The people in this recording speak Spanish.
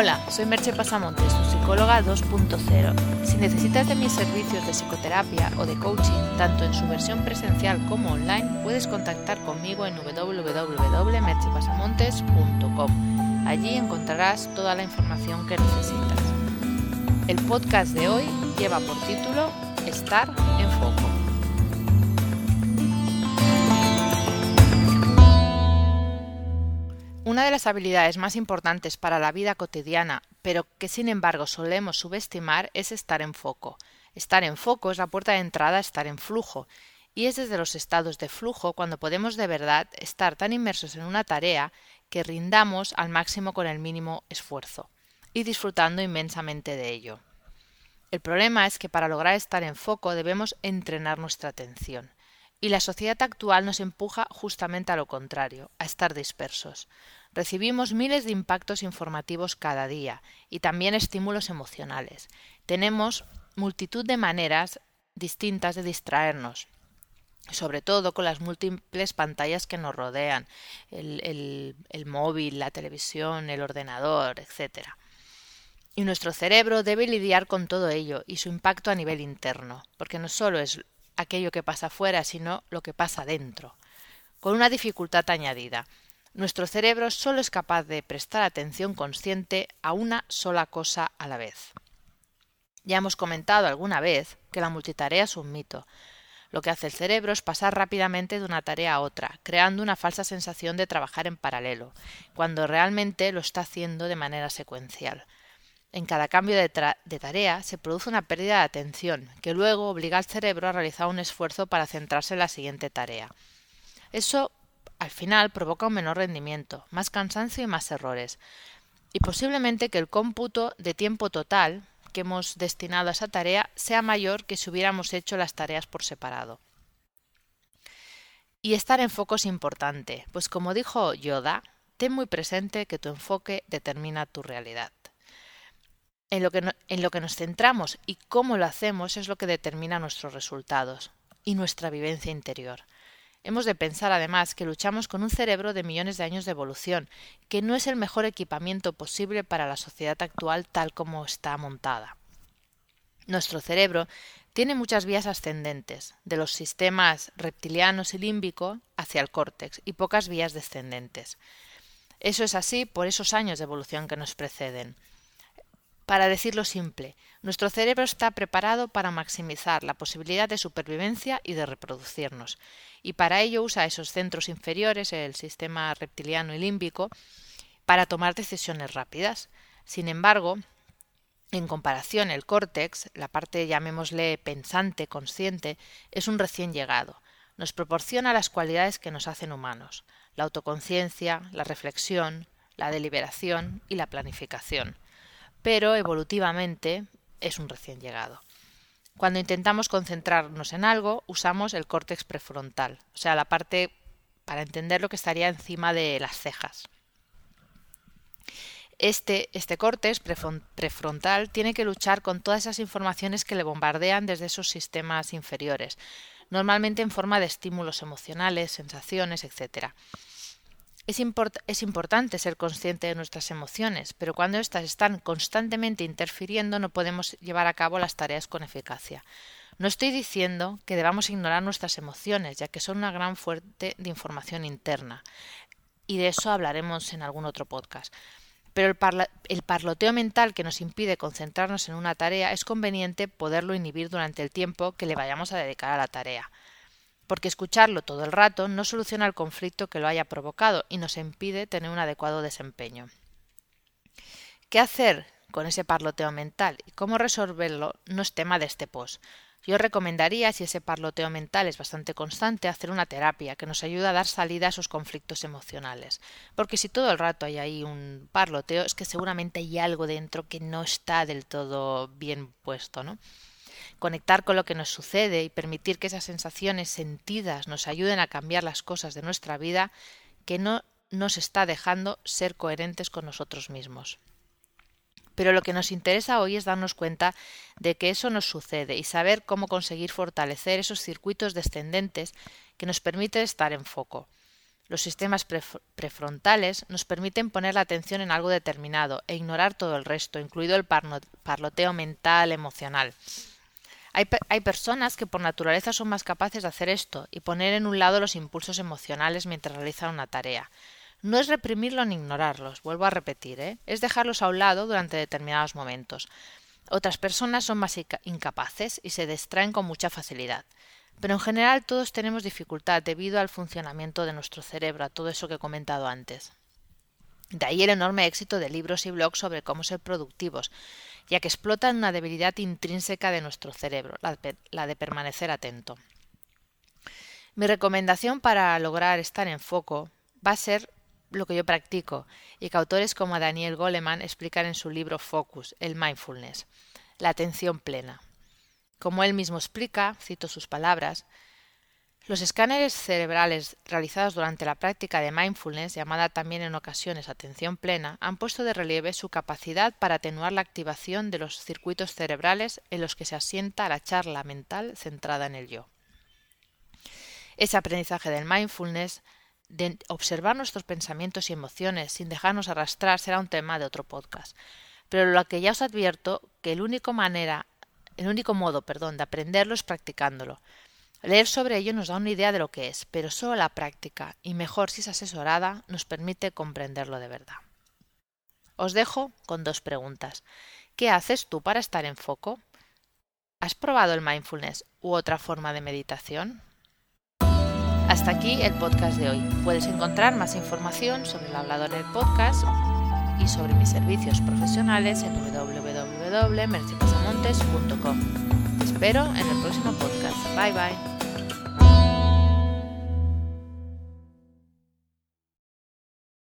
Hola, soy Merche Pasamontes, tu psicóloga 2.0. Si necesitas de mis servicios de psicoterapia o de coaching, tanto en su versión presencial como online, puedes contactar conmigo en www.merchepasamontes.com. Allí encontrarás toda la información que necesitas. El podcast de hoy lleva por título Estar en foco. Una de las habilidades más importantes para la vida cotidiana, pero que sin embargo solemos subestimar, es estar en foco. Estar en foco es la puerta de entrada a estar en flujo, y es desde los estados de flujo cuando podemos de verdad estar tan inmersos en una tarea que rindamos al máximo con el mínimo esfuerzo, y disfrutando inmensamente de ello. El problema es que para lograr estar en foco debemos entrenar nuestra atención. Y la sociedad actual nos empuja justamente a lo contrario, a estar dispersos. Recibimos miles de impactos informativos cada día y también estímulos emocionales. Tenemos multitud de maneras distintas de distraernos, sobre todo con las múltiples pantallas que nos rodean, el, móvil, la televisión, el ordenador, etc. Y nuestro cerebro debe lidiar con todo ello y su impacto a nivel interno, porque no solo es aquello que pasa afuera, sino lo que pasa dentro, con una dificultad añadida. Nuestro cerebro solo es capaz de prestar atención consciente a una sola cosa a la vez. Ya hemos comentado alguna vez que la multitarea es un mito. Lo que hace el cerebro es pasar rápidamente de una tarea a otra, creando una falsa sensación de trabajar en paralelo, cuando realmente lo está haciendo de manera secuencial. En cada cambio de, tarea se produce una pérdida de atención, que luego obliga al cerebro a realizar un esfuerzo para centrarse en la siguiente tarea. Eso, al final, provoca un menor rendimiento, más cansancio y más errores. Y posiblemente que el cómputo de tiempo total que hemos destinado a esa tarea sea mayor que si hubiéramos hecho las tareas por separado. Y estar en foco es importante, pues como dijo Yoda, ten muy presente que tu enfoque determina tu realidad en lo, que en lo que nos centramos y cómo lo hacemos es lo que determina nuestros resultados y nuestra vivencia interior. Hemos de pensar además que luchamos con un cerebro de millones de años de evolución, que no es el mejor equipamiento posible para la sociedad actual tal como está montada. Nuestro cerebro tiene muchas vías ascendentes, de los sistemas reptilianos y límbico hacia el córtex, y pocas vías descendentes. Eso es así por esos años de evolución que nos preceden. Para decirlo simple, nuestro cerebro está preparado para maximizar la posibilidad de supervivencia y de reproducirnos, y para ello usa esos centros inferiores, el sistema reptiliano y límbico, para tomar decisiones rápidas. Sin embargo, en comparación, el córtex, la parte llamémosle pensante, consciente, es un recién llegado. Nos proporciona las cualidades que nos hacen humanos, la autoconciencia, la reflexión, la deliberación y la planificación pero evolutivamente es un recién llegado. Cuando intentamos concentrarnos en algo, usamos el córtex prefrontal, o sea, la parte para entender lo que estaría encima de las cejas. Este, este córtex prefrontal tiene que luchar con todas esas informaciones que le bombardean desde esos sistemas inferiores, normalmente en forma de estímulos emocionales, sensaciones, etc. Es, importante ser consciente de nuestras emociones, pero cuando éstas están constantemente interfiriendo no podemos llevar a cabo las tareas con eficacia. No estoy diciendo que debamos ignorar nuestras emociones, ya que son una gran fuente de información interna, y de eso hablaremos en algún otro podcast. Pero el, el, parloteo mental que nos impide concentrarnos en una tarea es conveniente poderlo inhibir durante el tiempo que le vayamos a dedicar a la tarea porque escucharlo todo el rato no soluciona el conflicto que lo haya provocado y nos impide tener un adecuado desempeño. ¿Qué hacer con ese parloteo mental y cómo resolverlo no es tema de este post. Yo recomendaría, si ese parloteo mental es bastante constante, hacer una terapia que nos ayude a dar salida a esos conflictos emocionales. Porque si todo el rato hay ahí un parloteo, es que seguramente hay algo dentro que no está del todo bien puesto, ¿no? Conectar con lo que nos sucede y permitir que esas sensaciones sentidas nos ayuden a cambiar las cosas de nuestra vida que no nos está dejando ser coherentes con nosotros mismos. Pero lo que nos interesa hoy es darnos cuenta de que eso nos sucede y saber cómo conseguir fortalecer esos circuitos descendentes que nos permiten estar en foco. Los sistemas prefrontales nos permiten poner la atención en algo determinado e ignorar todo el resto, incluido el parloteo mental, emocional. Hay, hay, personas que por naturaleza son más capaces de hacer esto y poner en un lado los impulsos emocionales mientras realizan una tarea. No es reprimirlo ni ignorarlos, vuelvo a repetir, ¿eh? es dejarlos a un lado durante determinados momentos. Otras personas son más incapaces y se distraen con mucha facilidad. Pero en general todos tenemos dificultad debido al funcionamiento de nuestro cerebro, a todo eso que he comentado antes. De ahí el enorme éxito de libros y blogs sobre cómo ser productivos, ya que explotan una debilidad intrínseca de nuestro cerebro, la de permanecer atento. Mi recomendación para lograr estar en foco va a ser lo que yo practico y que autores como Daniel Goleman explican en su libro Focus, el mindfulness, la atención plena. Como él mismo explica, cito sus palabras, los escáneres cerebrales realizados durante la práctica de mindfulness, llamada también en ocasiones atención plena, han puesto de relieve su capacidad para atenuar la activación de los circuitos cerebrales en los que se asienta la charla mental centrada en el yo. Ese aprendizaje del mindfulness de observar nuestros pensamientos y emociones sin dejarnos arrastrar será un tema de otro podcast. Pero lo que ya os advierto que el único manera, el único modo, perdón, de aprenderlo es practicándolo. Leer sobre ello nos da una idea de lo que es, pero solo la práctica, y mejor si es asesorada, nos permite comprenderlo de verdad. Os dejo con dos preguntas. ¿Qué haces tú para estar en foco? ¿Has probado el mindfulness u otra forma de meditación? Hasta aquí el podcast de hoy. Puedes encontrar más información sobre el hablador del podcast y sobre mis servicios profesionales en www.mercipasamontes.com. Te espero en el próximo podcast. Bye bye.